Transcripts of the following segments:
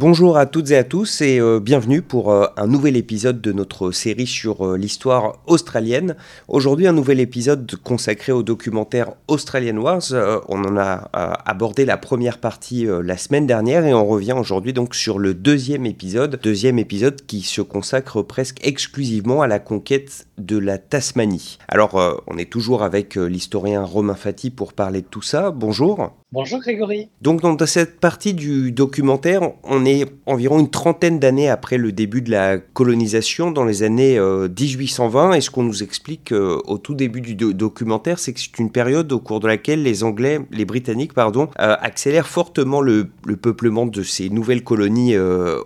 Bonjour à toutes et à tous et euh, bienvenue pour euh, un nouvel épisode de notre série sur euh, l'histoire australienne. Aujourd'hui un nouvel épisode consacré au documentaire Australian Wars. on en a abordé la première partie la semaine dernière et on revient aujourd'hui donc sur le deuxième épisode. Deuxième épisode qui se consacre presque exclusivement à la conquête de la Tasmanie. Alors on est toujours avec l'historien Romain Fati pour parler de tout ça. Bonjour. Bonjour Grégory. Donc dans cette partie du documentaire, on est environ une trentaine d'années après le début de la colonisation, dans les années 1820. Euh, et ce qu'on nous explique euh, au tout début du documentaire, c'est que c'est une période au cours de laquelle les Anglais, les Britanniques, pardon, euh, accélèrent fortement le, peuplement de ces nouvelles colonies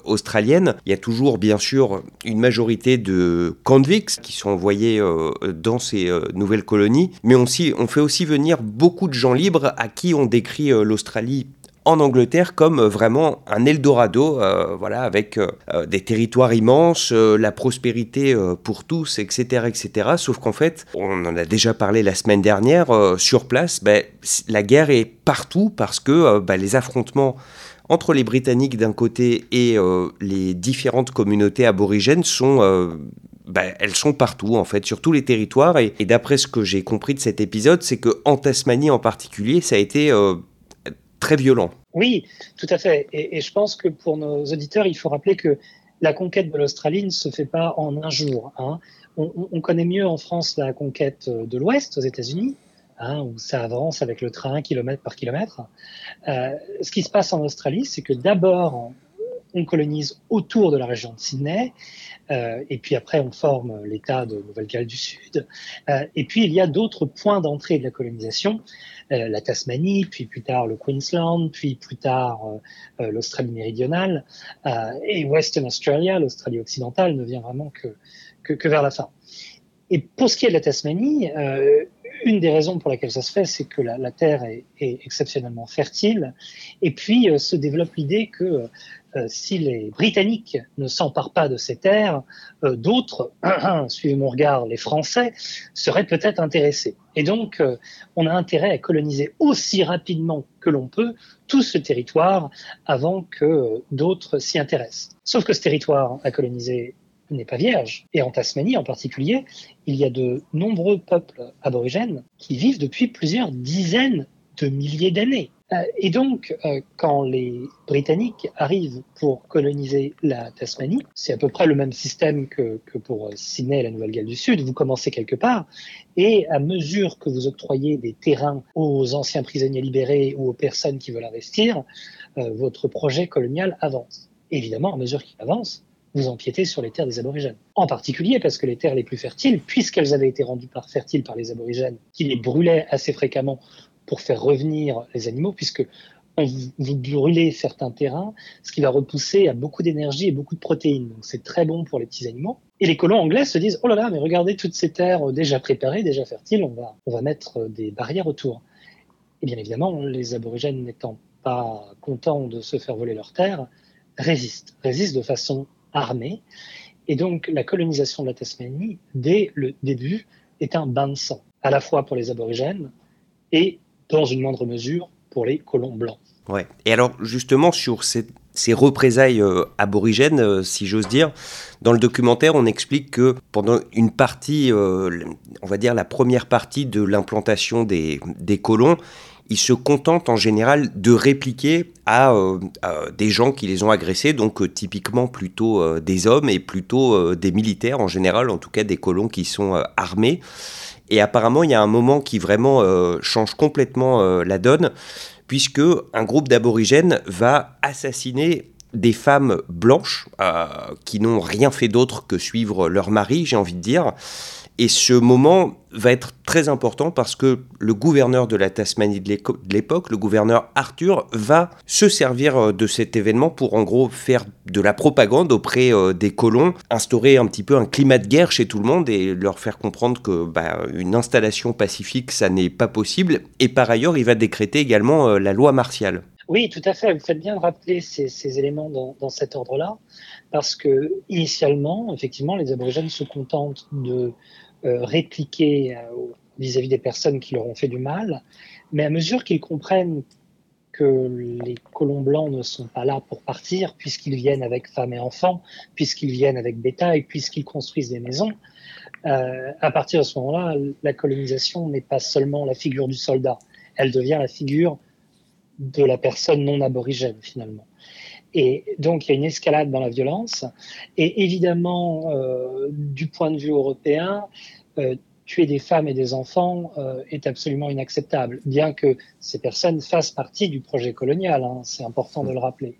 australiennes. Il y a toujours bien sûr une majorité de convicts qui sont envoyés dans ces nouvelles colonies, mais on, on fait aussi venir beaucoup de gens libres à qui on décrit euh, l'Australie en Angleterre comme euh, vraiment un Eldorado, euh, voilà, avec des territoires immenses, la prospérité pour tous, etc., etc. Sauf qu'en fait, on en a déjà parlé la semaine dernière, sur place, ben, la guerre est partout parce que ben, les affrontements entre les Britanniques d'un côté et les différentes communautés aborigènes sont ben, elles sont partout en fait, sur tous les territoires. Et, d'après ce que j'ai compris de cet épisode, c'est que en Tasmanie en particulier, ça a été très violent. Oui, tout à fait. Et, je pense que pour nos auditeurs, il faut rappeler que la conquête de l'Australie ne se fait pas en un jour. Hein. On, connaît mieux en France la conquête de l'Ouest aux États-Unis, hein, où ça avance avec le train kilomètre par kilomètre. Euh, ce qui se passe en Australie, c'est que d'abord, on colonise autour de la région de Sydney, euh, et puis après on forme l'État de Nouvelle-Galles du Sud, euh, et puis il y a d'autres points d'entrée de la colonisation, euh, la Tasmanie, puis plus tard le Queensland, puis plus tard l'Australie méridionale, et Western Australia, l'Australie occidentale, ne vient vraiment que, que, vers la fin. Et pour ce qui est de la Tasmanie, une des raisons pour laquelle ça se fait, c'est que la, terre est, exceptionnellement fertile. Et puis se développe l'idée que euh, si les Britanniques ne s'emparent pas de ces terres, euh, d'autres, suivez mon regard, les Français, seraient peut-être intéressés. Et donc, euh, on a intérêt à coloniser aussi rapidement que l'on peut tout ce territoire avant que d'autres s'y intéressent. Sauf que ce territoire à coloniser n'est pas vierge. Et en Tasmanie en particulier, il y a de nombreux peuples aborigènes qui vivent depuis plusieurs dizaines de milliers d'années. Euh, et donc, euh, quand les Britanniques arrivent pour coloniser la Tasmanie, c'est à peu près le même système que, pour Sydney et la Nouvelle-Galles du Sud. Vous commencez quelque part, et à mesure que vous octroyez des terrains aux anciens prisonniers libérés ou aux personnes qui veulent investir, euh, votre projet colonial avance. évidemment, à mesure qu'il avance, vous empiétez sur les terres des aborigènes. En particulier parce que les terres les plus fertiles, puisqu'elles avaient été rendues par fertiles par les aborigènes, qui les brûlaient assez fréquemment pour faire revenir les animaux, puisque vous brûlez certains terrains, ce qui va repousser à beaucoup d'énergie et beaucoup de protéines. Donc c'est très bon pour les petits animaux. Et les colons anglais se disent, oh là là, mais regardez toutes ces terres déjà préparées, déjà fertiles, on va, on va mettre des barrières autour. Et bien évidemment, les aborigènes n'étant pas contents de se faire voler leurs terres, résistent, résistent de façon armée. Et donc la colonisation de la Tasmanie, dès le début, est un bain de sang, à la fois pour les aborigènes et dans une moindre mesure pour les colons blancs. Ouais. Et alors justement sur ces, représailles euh, aborigènes, euh, si j'ose dire, dans le documentaire, on explique que pendant une partie, euh, on va dire la première partie de l'implantation des, des, colons, ils se contentent en général de répliquer à, des gens qui les ont agressés, donc typiquement plutôt des hommes et plutôt des militaires en général, en tout cas des colons qui sont armés. Et apparemment, il y a un moment qui vraiment euh, change complètement euh, la donne, puisque un groupe d'aborigènes va assassiner des femmes blanches euh, qui n'ont rien fait d'autre que suivre leur mari, j'ai envie de dire. Et ce moment va être très important parce que le gouverneur de la Tasmanie de l'époque, le gouverneur Arthur, va se servir euh, de cet événement pour en gros faire de la propagande auprès euh, des colons, instaurer un petit peu un climat de guerre chez tout le monde et leur faire comprendre que bah, une installation pacifique, ça n'est pas possible. Et par ailleurs, il va décréter également euh, la loi martiale. Oui, tout à fait. Vous faites bien de rappeler ces, éléments dans, dans cet ordre-là, parce que initialement, effectivement, les aborigènes se contentent de répliquer euh, vis-à-vis des personnes qui leur ont fait du mal, mais à mesure qu'ils comprennent que les colons blancs ne sont pas là pour partir, puisqu'ils viennent avec femmes et enfants, puisqu'ils viennent avec bétail, puisqu'ils construisent des maisons. Euh, à partir de ce moment-là, la colonisation n'est pas seulement la figure du soldat, elle devient la figure de la personne non aborigène finalement. Et donc il y a une escalade dans la violence. Et évidemment, euh, du point de vue européen, euh, tuer des femmes et des enfants euh, est absolument inacceptable, bien que ces personnes fassent partie du projet colonial. Hein, c'est important de le rappeler.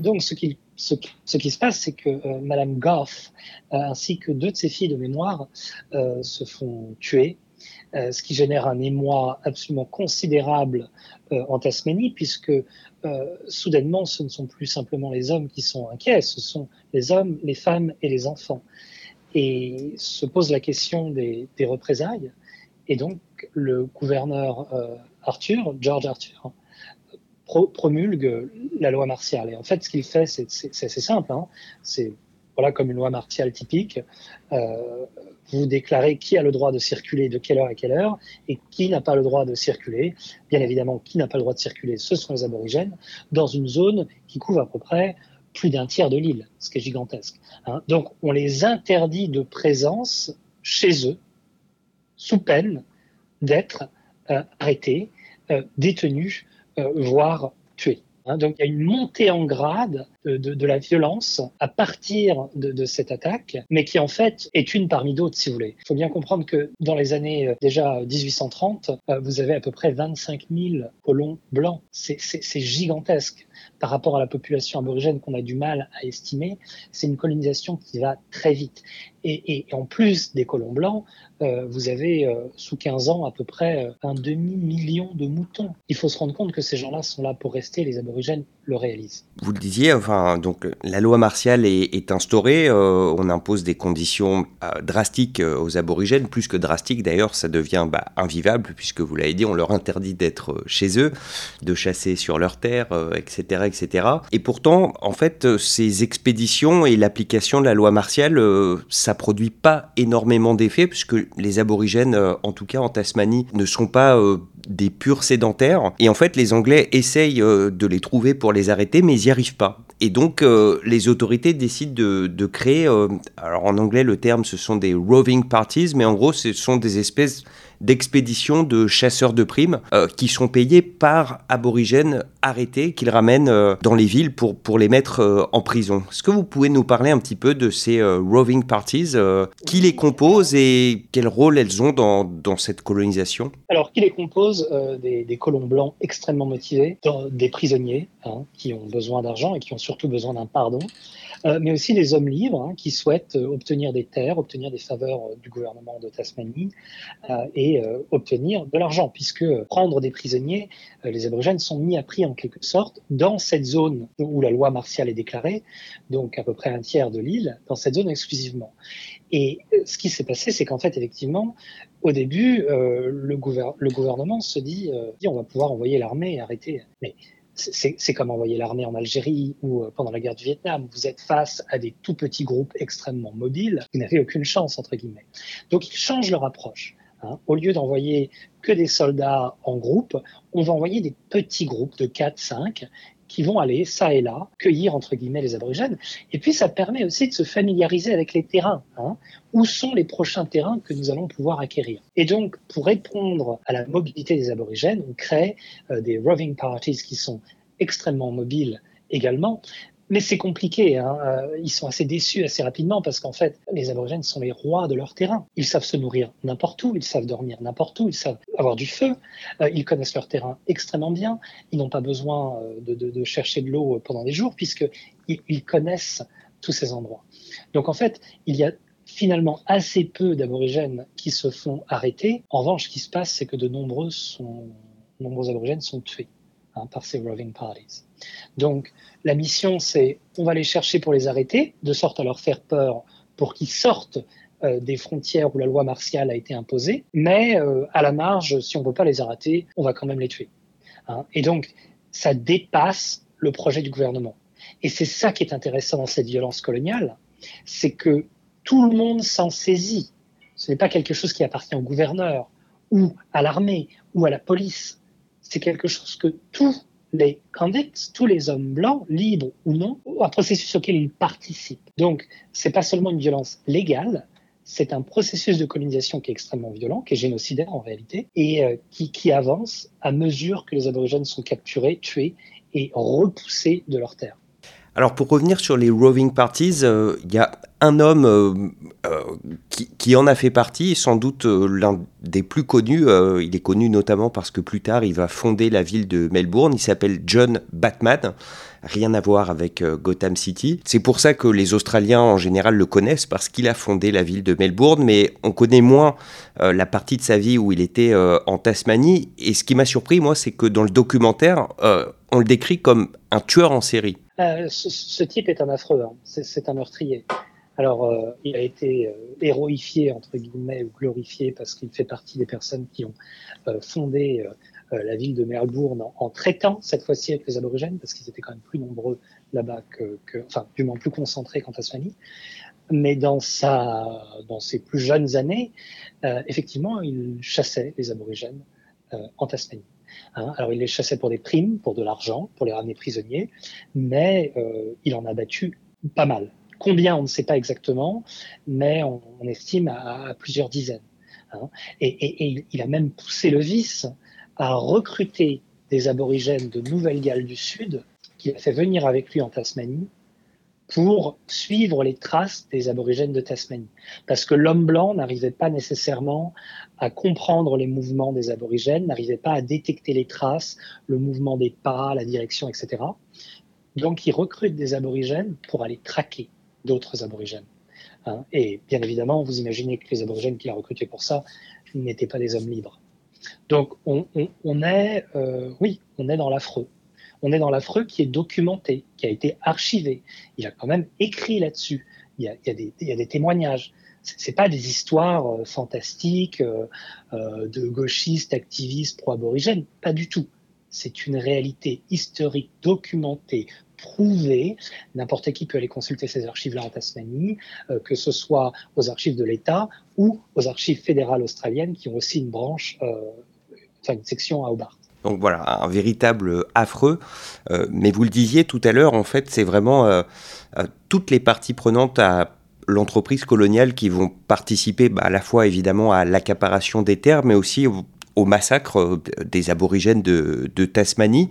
Donc, ce qui, se passe, c'est que Madame Goff ainsi que deux de ses filles de mémoire se font tuer ce qui génère un émoi absolument considérable en Tasmanie, puisque euh, soudainement, ce ne sont plus simplement les hommes qui sont inquiets, ce sont les hommes, les femmes et les enfants. Et se pose la question des, représailles. Et donc, le gouverneur Arthur, George Arthur, promulgue la loi martiale. Et en fait, ce qu'il fait, c'est assez simple. Hein. C'est voilà comme une loi martiale typique. Euh, vous déclarez qui a le droit de circuler, de quelle heure à quelle heure, et qui n'a pas le droit de circuler. Bien évidemment, qui n'a pas le droit de circuler, ce sont les aborigènes, dans une zone qui couvre à peu près plus d'un tiers de l'île, ce qui est gigantesque. Hein. Donc, on les interdit de présence chez eux, sous peine d'être euh, arrêtés, euh, détenus, voire tués. Hein, donc il y a une montée en grade de, de, la violence à partir de, cette attaque, mais qui en fait est une parmi d'autres, si vous voulez. Il faut bien comprendre que dans les années euh, déjà 1830, euh, vous avez à peu près 25 000 colons blancs. C'est gigantesque par rapport à la population aborigène qu'on a du mal à estimer. C'est une colonisation qui va très vite. Et, en plus des colons blancs, euh, vous avez euh, sous 15 ans à peu près euh, un demi-million de moutons. Il faut se rendre compte que ces gens-là sont là pour rester, les aborigènes le réalisent. Vous le disiez, donc la loi martiale est, instaurée, euh, on impose des conditions euh, drastiques aux aborigènes, plus que drastiques d'ailleurs, ça devient bah, invivable puisque vous l'avez dit, on leur interdit d'être chez eux, de chasser sur leurs terres, etc., etc. Et pourtant, en fait, ces expéditions et l'application de la loi martiale, ça produit pas énormément d'effets puisque les aborigènes, euh, en tout cas en Tasmanie, ne sont pas euh, des purs sédentaires. Et en fait, les Anglais essayent euh, de les trouver pour les arrêter, mais ils n'y arrivent pas. Et donc, les autorités décident de, de créer, alors en anglais, le terme, ce sont des roving parties, mais en gros, ce sont des espèces d'expéditions de chasseurs de primes euh, qui sont payés par aborigènes arrêtés qu'ils ramènent euh, dans les villes pour, pour les mettre euh, en prison. Est-ce que vous pouvez nous parler un petit peu de ces roving parties Qui les compose et quel rôle elles ont dans, dans cette colonisation? Alors, qui les compose des, des, colons blancs extrêmement motivés, des prisonniers hein, qui ont besoin d'argent et qui ont surtout besoin d'un pardon. Euh, mais aussi les hommes libres hein, qui souhaitent euh, obtenir des terres, obtenir des faveurs euh, du gouvernement de Tasmanie et obtenir de l'argent, puisque prendre des prisonniers, les aborigènes sont mis à prix en quelque sorte dans cette zone où la loi martiale est déclarée, donc à peu près un tiers de l'île, dans cette zone exclusivement. Et ce qui s'est passé, c'est qu'en fait, effectivement, au début, euh, le, le, gouvernement se dit, euh, on va pouvoir envoyer l'armée et arrêter. Mais c'est comme envoyer l'armée en Algérie ou euh, pendant la guerre du Vietnam. Vous êtes face à des tout petits groupes extrêmement mobiles. Vous n'avez aucune chance, entre guillemets. Donc, ils changent leur approche. Hein. Au lieu d'envoyer que des soldats en groupe, on va envoyer des petits groupes de 4, 5 qui vont aller, ça et là, cueillir, entre guillemets, les aborigènes. Et puis, ça permet aussi de se familiariser avec les terrains. Hein. Où sont les prochains terrains que nous allons pouvoir acquérir? Et donc, pour répondre à la mobilité des aborigènes, on crée euh, des roving parties qui sont extrêmement mobiles également, mais c'est compliqué. Hein. Euh, ils sont assez déçus assez rapidement parce qu'en fait, les aborigènes sont les rois de leur terrain. Ils savent se nourrir n'importe où, ils savent dormir n'importe où, ils savent avoir du feu. Euh, ils connaissent leur terrain extrêmement bien. Ils n'ont pas besoin euh, de, chercher de l'eau pendant des jours puisque ils, connaissent tous ces endroits. Donc en fait, il y a finalement assez peu d'aborigènes qui se font arrêter. En revanche, ce qui se passe, c'est que de nombreux aborigènes sont tués par ces roving parties. Donc la mission, c'est on va les chercher pour les arrêter, de sorte à leur faire peur pour qu'ils sortent euh, des frontières où la loi martiale a été imposée, mais euh, à la marge, si on ne peut pas les arrêter, on va quand même les tuer. Hein. Et donc, ça dépasse le projet du gouvernement. Et c'est ça qui est intéressant dans cette violence coloniale, c'est que tout le monde s'en saisit. Ce n'est pas quelque chose qui appartient au gouverneur ou à l'armée ou à la police. C'est quelque chose que tout les convicts, tous les hommes blancs, libres ou non, un processus auquel ils participent. Donc, c'est pas seulement une violence légale, c'est un processus de colonisation qui est extrêmement violent, qui est génocidaire en réalité, et euh, qui, qui avance à mesure que les aborigènes sont capturés, tués et repoussés de leurs terres. Alors pour revenir sur les roving parties, euh, il y a un homme euh, euh, qui, en a fait partie, sans doute l'un des plus connus. il est connu notamment parce que plus tard il va fonder la ville de Melbourne. Il s'appelle John Batman. Rien à voir avec Gotham City. C'est pour ça que les Australiens en général le connaissent parce qu'il a fondé la ville de Melbourne, mais on connaît moins la partie de sa vie où il était en Tasmanie. Et ce qui m'a surpris, moi, c'est que dans le documentaire, on le décrit comme un tueur en série. Euh, ce, type est un affreux, hein. c'est un meurtrier. Alors, euh, il a été euh, héroïfié, entre guillemets, ou glorifié parce qu'il fait partie des personnes qui ont fondé la ville de Melbourne en, traitant cette fois-ci avec les aborigènes, parce qu'ils étaient quand même plus nombreux là-bas que, enfin, du moins plus concentrés qu'en Tasmanie. Mais dans ses plus jeunes années, effectivement, il chassait les aborigènes en Tasmanie. Hein. Alors il les chassait pour des primes, pour de l'argent, pour les ramener prisonniers, mais euh, il en a battu pas mal. Combien, on ne sait pas exactement, mais on, estime à, plusieurs dizaines. Hein. Et, il a même poussé le vice à recruter des aborigènes de Nouvelle-Galles du Sud qu'il a fait venir avec lui en Tasmanie pour suivre les traces des aborigènes de Tasmanie. Parce que l'homme blanc n'arrivait pas nécessairement à comprendre les mouvements des aborigènes, n'arrivait pas à détecter les traces, le mouvement des pas, la direction, etc. Donc il recrute des aborigènes pour aller traquer d'autres aborigènes. Hein. Et bien évidemment, vous imaginez que les aborigènes qu'il a recrutés pour ça n'étaient pas des hommes libres. Donc on, est, euh, oui, on est dans l'affreux on est dans l'affreux qui est documenté, qui a été archivé. Il a quand même écrit là-dessus. Il, y a, des, témoignages. C'est pas des histoires euh, fantastiques euh, euh, de gauchistes, activistes pro-aborigènes, pas du tout. C'est une réalité historique documentée, prouvée. N'importe qui peut aller consulter ces archives-là en Tasmanie, que ce soit aux archives de l'État ou aux archives fédérales australiennes qui ont aussi une branche, enfin une section à Hobart. Donc voilà, un véritable affreux. Euh, mais vous le disiez tout à l'heure, en fait, c'est vraiment euh, euh, toutes les parties prenantes à l'entreprise coloniale qui vont participer bah, à la fois évidemment à l'accaparation des terres, mais aussi au, massacre des aborigènes de, de Tasmanie.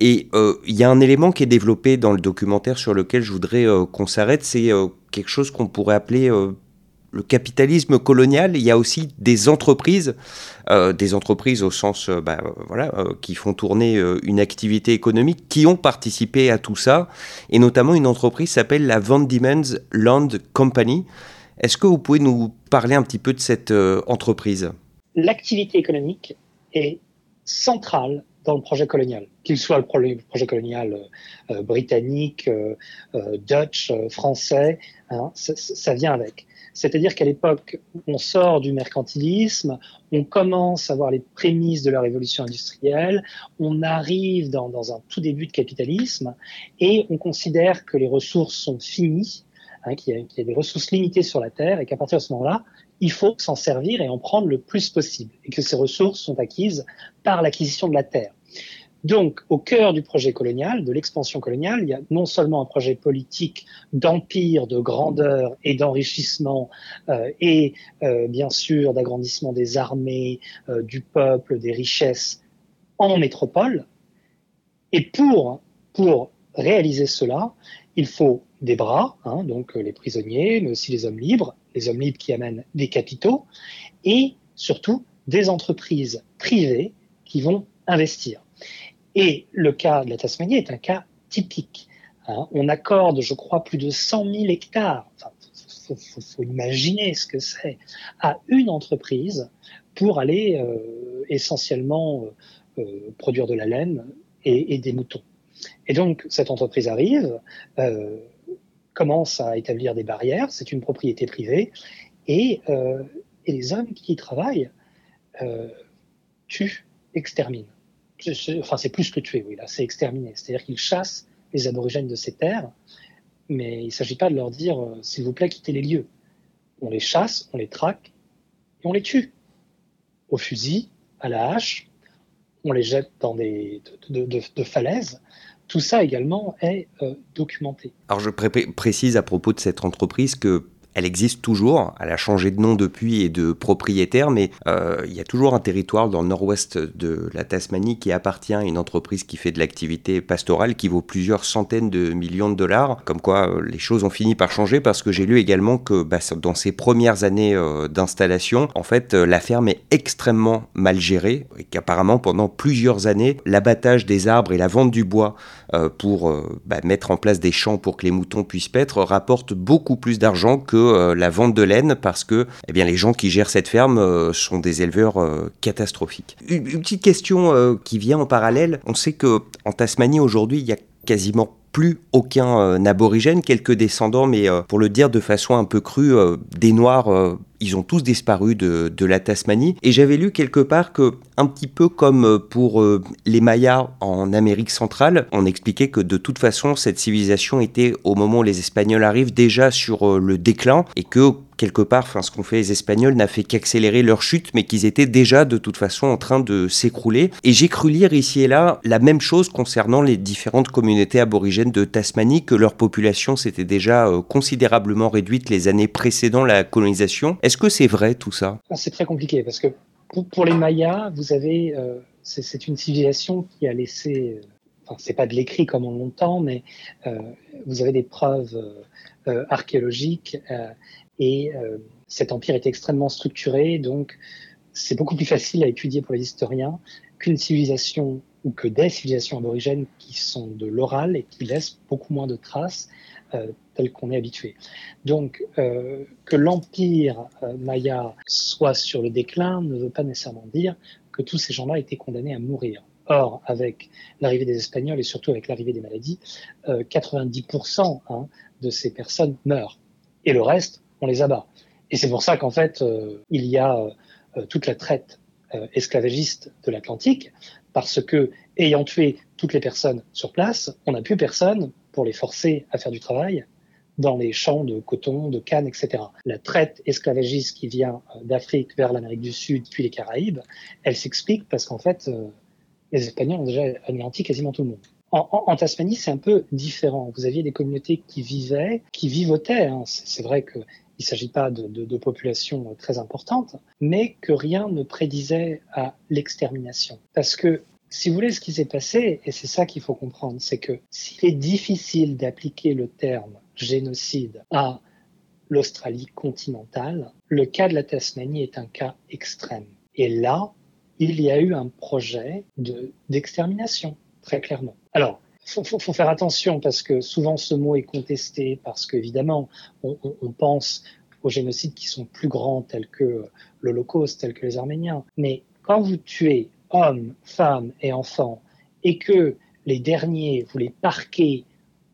Et il y a un élément qui est développé dans le documentaire sur lequel je voudrais qu'on s'arrête, c'est quelque chose qu'on pourrait appeler le capitalisme colonial, il y a aussi des entreprises, euh, des entreprises au sens, euh, bah, voilà, euh, qui font tourner une activité économique, qui ont participé à tout ça, et notamment une entreprise s'appelle la Van Diemen's Land Company. Est-ce que vous pouvez nous parler un petit peu de cette entreprise? L'activité économique est centrale dans le projet colonial, qu'il soit le projet colonial britannique, Dutch, français, hein, ça vient avec. C'est-à-dire qu'à l'époque, on sort du mercantilisme, on commence à voir les prémices de la révolution industrielle, on arrive dans, un tout début de capitalisme et on considère que les ressources sont finies, hein, qu'il y, a des ressources limitées sur la Terre et qu'à partir de ce moment-là, il faut s'en servir et en prendre le plus possible et que ces ressources sont acquises par l'acquisition de la Terre. Donc, au cœur du projet colonial, de l'expansion coloniale, il y a non seulement un projet politique d'empire, de grandeur et d'enrichissement, euh, et euh, bien sûr d'agrandissement des armées, euh, du peuple, des richesses en métropole. Et pour, réaliser cela, il faut des bras, hein, donc les prisonniers, mais aussi les hommes libres, les hommes libres qui amènent des capitaux, et surtout des entreprises privées qui vont investir. Et le cas de la Tasmanie est un cas typique. Hein. On accorde, je crois, plus de 100 000 hectares. il faut, imaginer ce que c'est à une entreprise pour aller euh, essentiellement euh, euh, produire de la laine et, des moutons. Et donc cette entreprise arrive, commence à établir des barrières. C'est une propriété privée et, et les hommes qui y travaillent tuent, exterminent enfin c'est plus que tuer, oui, là, c'est exterminer. C'est-à-dire qu'ils chassent les aborigènes de ces terres, mais il ne s'agit pas de leur dire, euh, s'il vous plaît, quittez les lieux. On les chasse, on les traque, et on les tue. Au fusil, à la hache, on les jette dans des de, falaises. Tout ça également est documenté. Alors je précise à propos de cette entreprise que elle existe toujours, elle a changé de nom depuis et de propriétaire, mais euh, il y a toujours un territoire dans le nord-ouest de la Tasmanie qui appartient à une entreprise qui fait de l'activité pastorale qui vaut plusieurs centaines de millions de dollars. Comme quoi, euh, les choses ont fini par changer parce que j'ai lu également que bah, dans ses premières années euh, d'installation, en fait, la ferme est extrêmement mal gérée et qu'apparemment pendant plusieurs années, l'abattage des arbres et la vente du bois pour bah, mettre en place des champs pour que les moutons puissent paître rapporte beaucoup plus d'argent que euh, la vente de laine parce que eh bien, les gens qui gèrent cette ferme euh, sont des éleveurs euh, catastrophiques. Une, petite question qui vient en parallèle. On sait que en Tasmanie aujourd'hui, il y a quasiment plus aucun aborigène, quelques descendants, mais pour le dire de façon un peu crue, des Noirs ils ont tous disparu de, de la Tasmanie. Et j'avais lu quelque part que, un petit peu comme pour les Mayas en Amérique centrale, on expliquait que de toute façon, cette civilisation était, au moment où les Espagnols arrivent, déjà sur le déclin et que quelque part, enfin, ce qu'ont fait les Espagnols n'a fait qu'accélérer leur chute, mais qu'ils étaient déjà de toute façon en train de s'écrouler. Et j'ai cru lire ici et là la même chose concernant les différentes communautés aborigènes de Tasmanie, que leur population s'était déjà considérablement réduite les années précédant la colonisation. Est-ce que c'est vrai tout ça? Ah, C'est très compliqué parce que pour, les Mayas, vous avez, euh, c'est une civilisation qui a laissé, euh, enfin c'est pas de l'écrit comme on l'entend, mais euh, vous avez des preuves archéologiques et cet empire est extrêmement structuré, donc c'est beaucoup plus facile à étudier pour les historiens qu'une civilisation ou que des civilisations aborigènes qui sont de l'oral et qui laissent beaucoup moins de traces tel qu'on est habitué. Donc, euh, que l'empire euh, maya soit sur le déclin ne veut pas nécessairement dire que tous ces gens-là étaient condamnés à mourir. Or, avec l'arrivée des Espagnols et surtout avec l'arrivée des maladies, 90% hein, de ces personnes meurent. Et le reste, on les abat. Et c'est pour ça qu'en fait, il y a toute la traite esclavagiste de l'Atlantique, parce que, ayant tué toutes les personnes sur place, on n'a plus personne pour les forcer à faire du travail dans les champs de coton, de canne, etc. La traite esclavagiste qui vient euh, d'Afrique vers l'Amérique du Sud, puis les Caraïbes, elle s'explique parce qu'en fait, euh, les Espagnols ont déjà anéanti quasiment tout le monde. En, Tasmanie, c'est un peu différent. Vous aviez des communautés qui vivaient, qui vivotaient. Hein. C'est vrai qu'il ne s'agit pas de, de, populations très importantes, mais que rien ne prédisait à l'extermination. Parce que si vous voulez, ce qui s'est passé, et c'est ça qu'il faut comprendre, c'est que s'il est difficile d'appliquer le terme génocide à l'Australie continentale, le cas de la Tasmanie est un cas extrême. Et là, il y a eu un projet d'extermination, très clairement. Alors, il faut, faire attention parce que souvent ce mot est contesté, parce qu'évidemment, on, on pense aux génocides qui sont plus grands, tels que l'Holocauste, tels que les Arméniens. Mais quand vous tuez hommes, femmes et enfants, et que les derniers, vous les parquez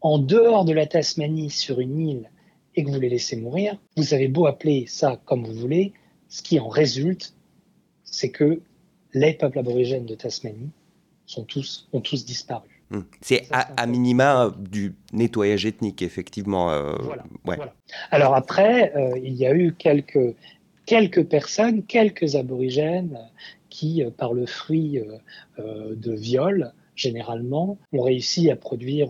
en dehors de la Tasmanie sur une île et que vous les laissez mourir, vous avez beau appeler ça comme vous voulez, ce qui en résulte, c'est que les peuples aborigènes de Tasmanie sont tous, ont tous disparu. Hmm. C'est à, minima du nettoyage ethnique, effectivement. Euh, voilà, Alors après, euh, il y a eu quelques, quelques personnes, quelques aborigènes qui, euh, par le fruit euh, euh, de viol, généralement, ont réussi à produire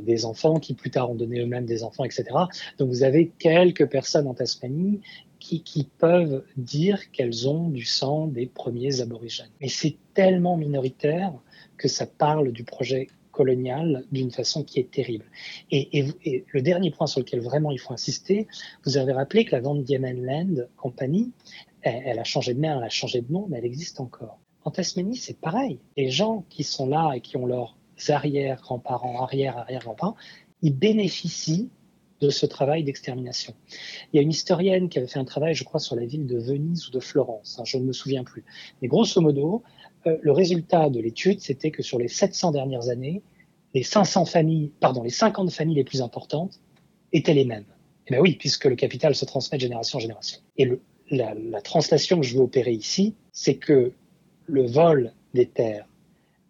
des enfants qui plus tard ont donné eux-mêmes des enfants, etc. Donc vous avez quelques personnes en Tasmanie qui, peuvent dire qu'elles ont du sang des premiers aborigènes. Mais c'est tellement minoritaire que ça parle du projet colonial d'une façon qui est terrible. Et, le dernier point sur lequel vraiment il faut insister, vous avez rappelé que la Van Diemen Land Company, elle, a changé de main, elle a changé de nom, mais elle existe encore. En Tasmanie, c'est pareil. Les gens qui sont là et qui ont leurs arrière-grands-parents, arrière-arrière-grands-parents, ils bénéficient de ce travail d'extermination. Il y a une historienne qui avait fait un travail, je crois, sur la ville de Venise ou de Florence, hein, je ne me souviens plus. Mais grosso modo, euh, le résultat de l'étude, c'était que sur les 700 dernières années, les 500 familles, pardon, les 50 familles les plus importantes étaient les mêmes. Eh bien oui, puisque le capital se transmet de génération en génération. La, translation que je veux opérer ici, c'est que le vol des terres,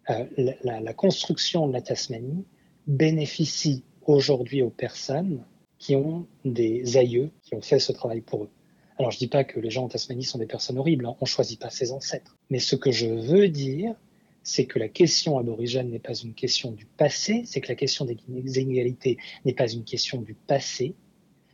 euh, la, construction de la Tasmanie bénéficie aujourd'hui aux personnes qui ont des aïeux qui ont fait ce travail pour eux. Alors je dis pas que les gens en Tasmanie sont des personnes horribles, hein, on choisit pas ses ancêtres. Mais ce que je veux dire, c'est que la question aborigène n'est pas une question du passé, c'est que la question des inégalités n'est pas une question du passé,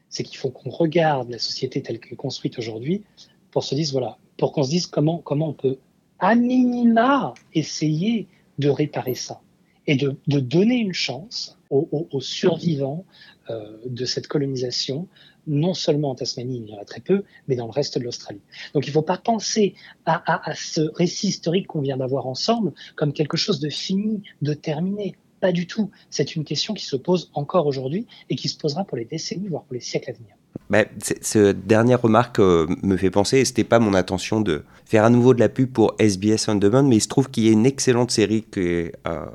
c'est qu'il faut qu'on regarde la société telle qu'elle est construite aujourd'hui pour se dire, voilà, pour qu'on se dise comment, on peut à minima essayer de réparer ça et de, donner une chance aux, survivants euh, de cette colonisation, non seulement en Tasmanie, il y en a très peu, mais dans le reste de l'Australie. Donc il ne faut pas penser à ce récit historique qu'on vient d'avoir ensemble comme quelque chose de fini, de terminé. Pas du tout. C'est une question qui se pose encore aujourd'hui et qui se posera pour les décennies, voire pour les siècles à venir. Bah, cette dernière remarque euh, me fait penser, et c'était pas mon intention de faire à nouveau de la pub pour SBS On Demand, mais il se trouve qu'il y a une excellente série qui est euh,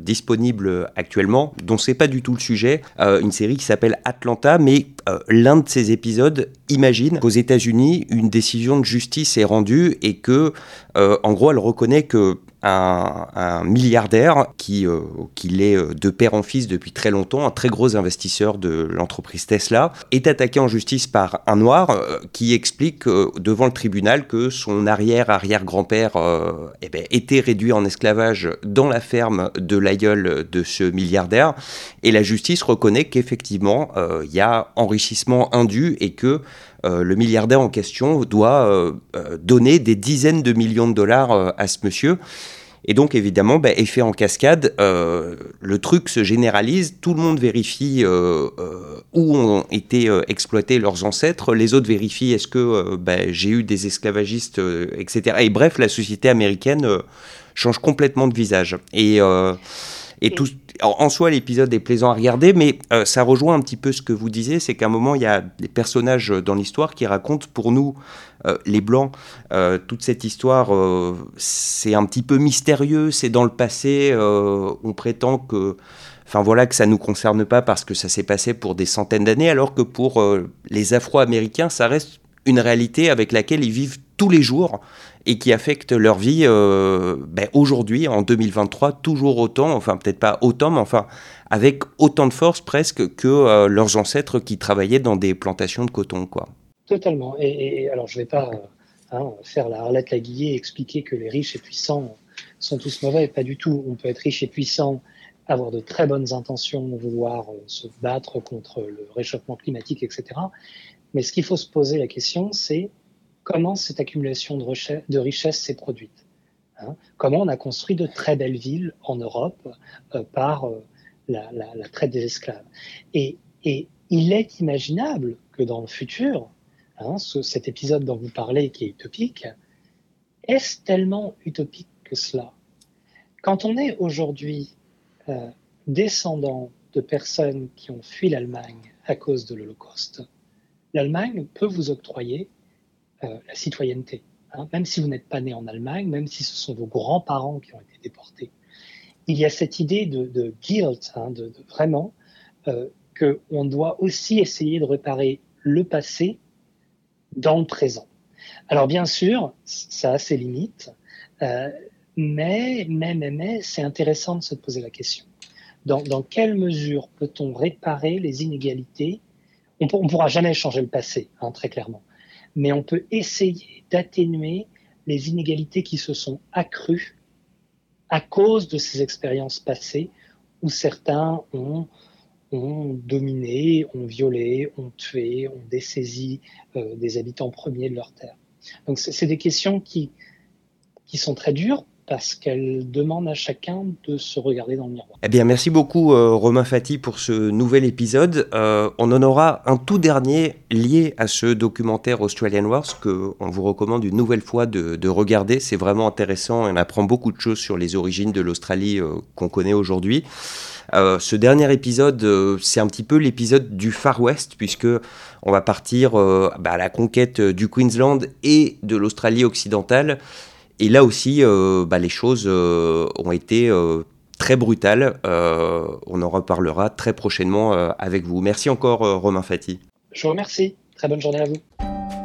disponible actuellement, dont c'est pas du tout le sujet, euh, une série qui s'appelle Atlanta, mais l'un de ces épisodes imagine qu'aux États-Unis, une décision de justice est rendue et que, en gros, elle reconnaît que un, milliardaire qui, euh, qui est euh, de père en fils depuis très longtemps, un très gros investisseur de l'entreprise Tesla, est attaqué en justice par un noir euh, qui explique devant le tribunal que son arrière-arrière-grand-père eh ben, était réduit en esclavage dans la ferme de l'aïeul de ce milliardaire. Et la justice reconnaît qu'effectivement, il y a enrichissement indu et que le milliardaire en question doit donner des dizaines de millions de dollars à ce monsieur. Et donc, évidemment, bah, effet en cascade, euh, le truc se généralise, tout le monde vérifie euh, euh, où ont été exploités leurs ancêtres, les autres vérifient est-ce que bah, j'ai eu des esclavagistes, etc. Et bref, la société américaine change complètement de visage. Et, et tout, en soi, l'épisode est plaisant à regarder, mais ça rejoint un petit peu ce que vous disiez, c'est qu'à un moment, il y a des personnages dans l'histoire qui racontent pour nous euh, les Blancs, euh, toute cette histoire, euh, c'est un petit peu mystérieux, c'est dans le passé, on prétend que... Enfin voilà que ça ne nous concerne pas parce que ça s'est passé pour des centaines d'années, alors que pour les Afro-Américains, ça reste une réalité avec laquelle ils vivent tous les jours et qui affecte leur vie ben, aujourd'hui, en 2023, toujours autant, enfin peut-être pas autant, mais enfin avec autant de force presque que leurs ancêtres qui travaillaient dans des plantations de coton. quoi. Totalement. Et, alors, je ne vais pas hein, faire la Arlette Laguillet et expliquer que les riches et puissants sont tous mauvais. Pas du tout. On peut être riche et puissant, avoir de très bonnes intentions, vouloir euh, se battre contre le réchauffement climatique, etc. Mais ce qu'il faut se poser la question, c'est comment cette accumulation de, richesses s'est produite. Hein comment on a construit de très belles villes en Europe euh, par euh, la, traite des esclaves. Et, il est imaginable que dans le futur, Hein, cet épisode dont vous parlez qui est utopique, est-ce tellement utopique que cela? Quand on est aujourd'hui euh, descendant de personnes qui ont fui l'Allemagne à cause de l'Holocauste, l'Allemagne peut vous octroyer la citoyenneté. Hein, même si vous n'êtes pas né en Allemagne, même si ce sont vos grands-parents qui ont été déportés. Il y a cette idée de, guilt, hein, de, vraiment euh, qu'on doit aussi essayer de réparer le passé dans le présent. Alors bien sûr, ça a ses limites, euh, mais, mais, mais, mais c'est intéressant de se poser la question. Dans, dans quelle mesure peut-on réparer les inégalités? On ne pourra jamais changer le passé, hein, très clairement, mais on peut essayer d'atténuer les inégalités qui se sont accrues à cause de ces expériences passées où certains ont dominé, ont violé, ont tué, ont dessaisi euh, des habitants premiers de leur terre. Donc c'est des questions qui, qui sont très dures parce qu'elles demandent à chacun de se regarder dans le miroir. Eh bien, merci beaucoup euh, Romain Fati pour ce nouvel épisode. Euh, on en aura un tout dernier lié à ce documentaire Australian Wars que on vous recommande une nouvelle fois de, de regarder. C'est vraiment intéressant et on apprend beaucoup de choses sur les origines de l'Australie qu'on connaît aujourd'hui. Euh, ce dernier épisode, euh, c'est un petit peu l'épisode du Far West, puisque on va partir euh, bah, à la conquête du Queensland et de l'Australie occidentale. Et là aussi, bah, les choses ont été très brutales. on en reparlera très prochainement avec vous. Merci encore, Romain Fati. Je vous remercie. Très bonne journée à vous.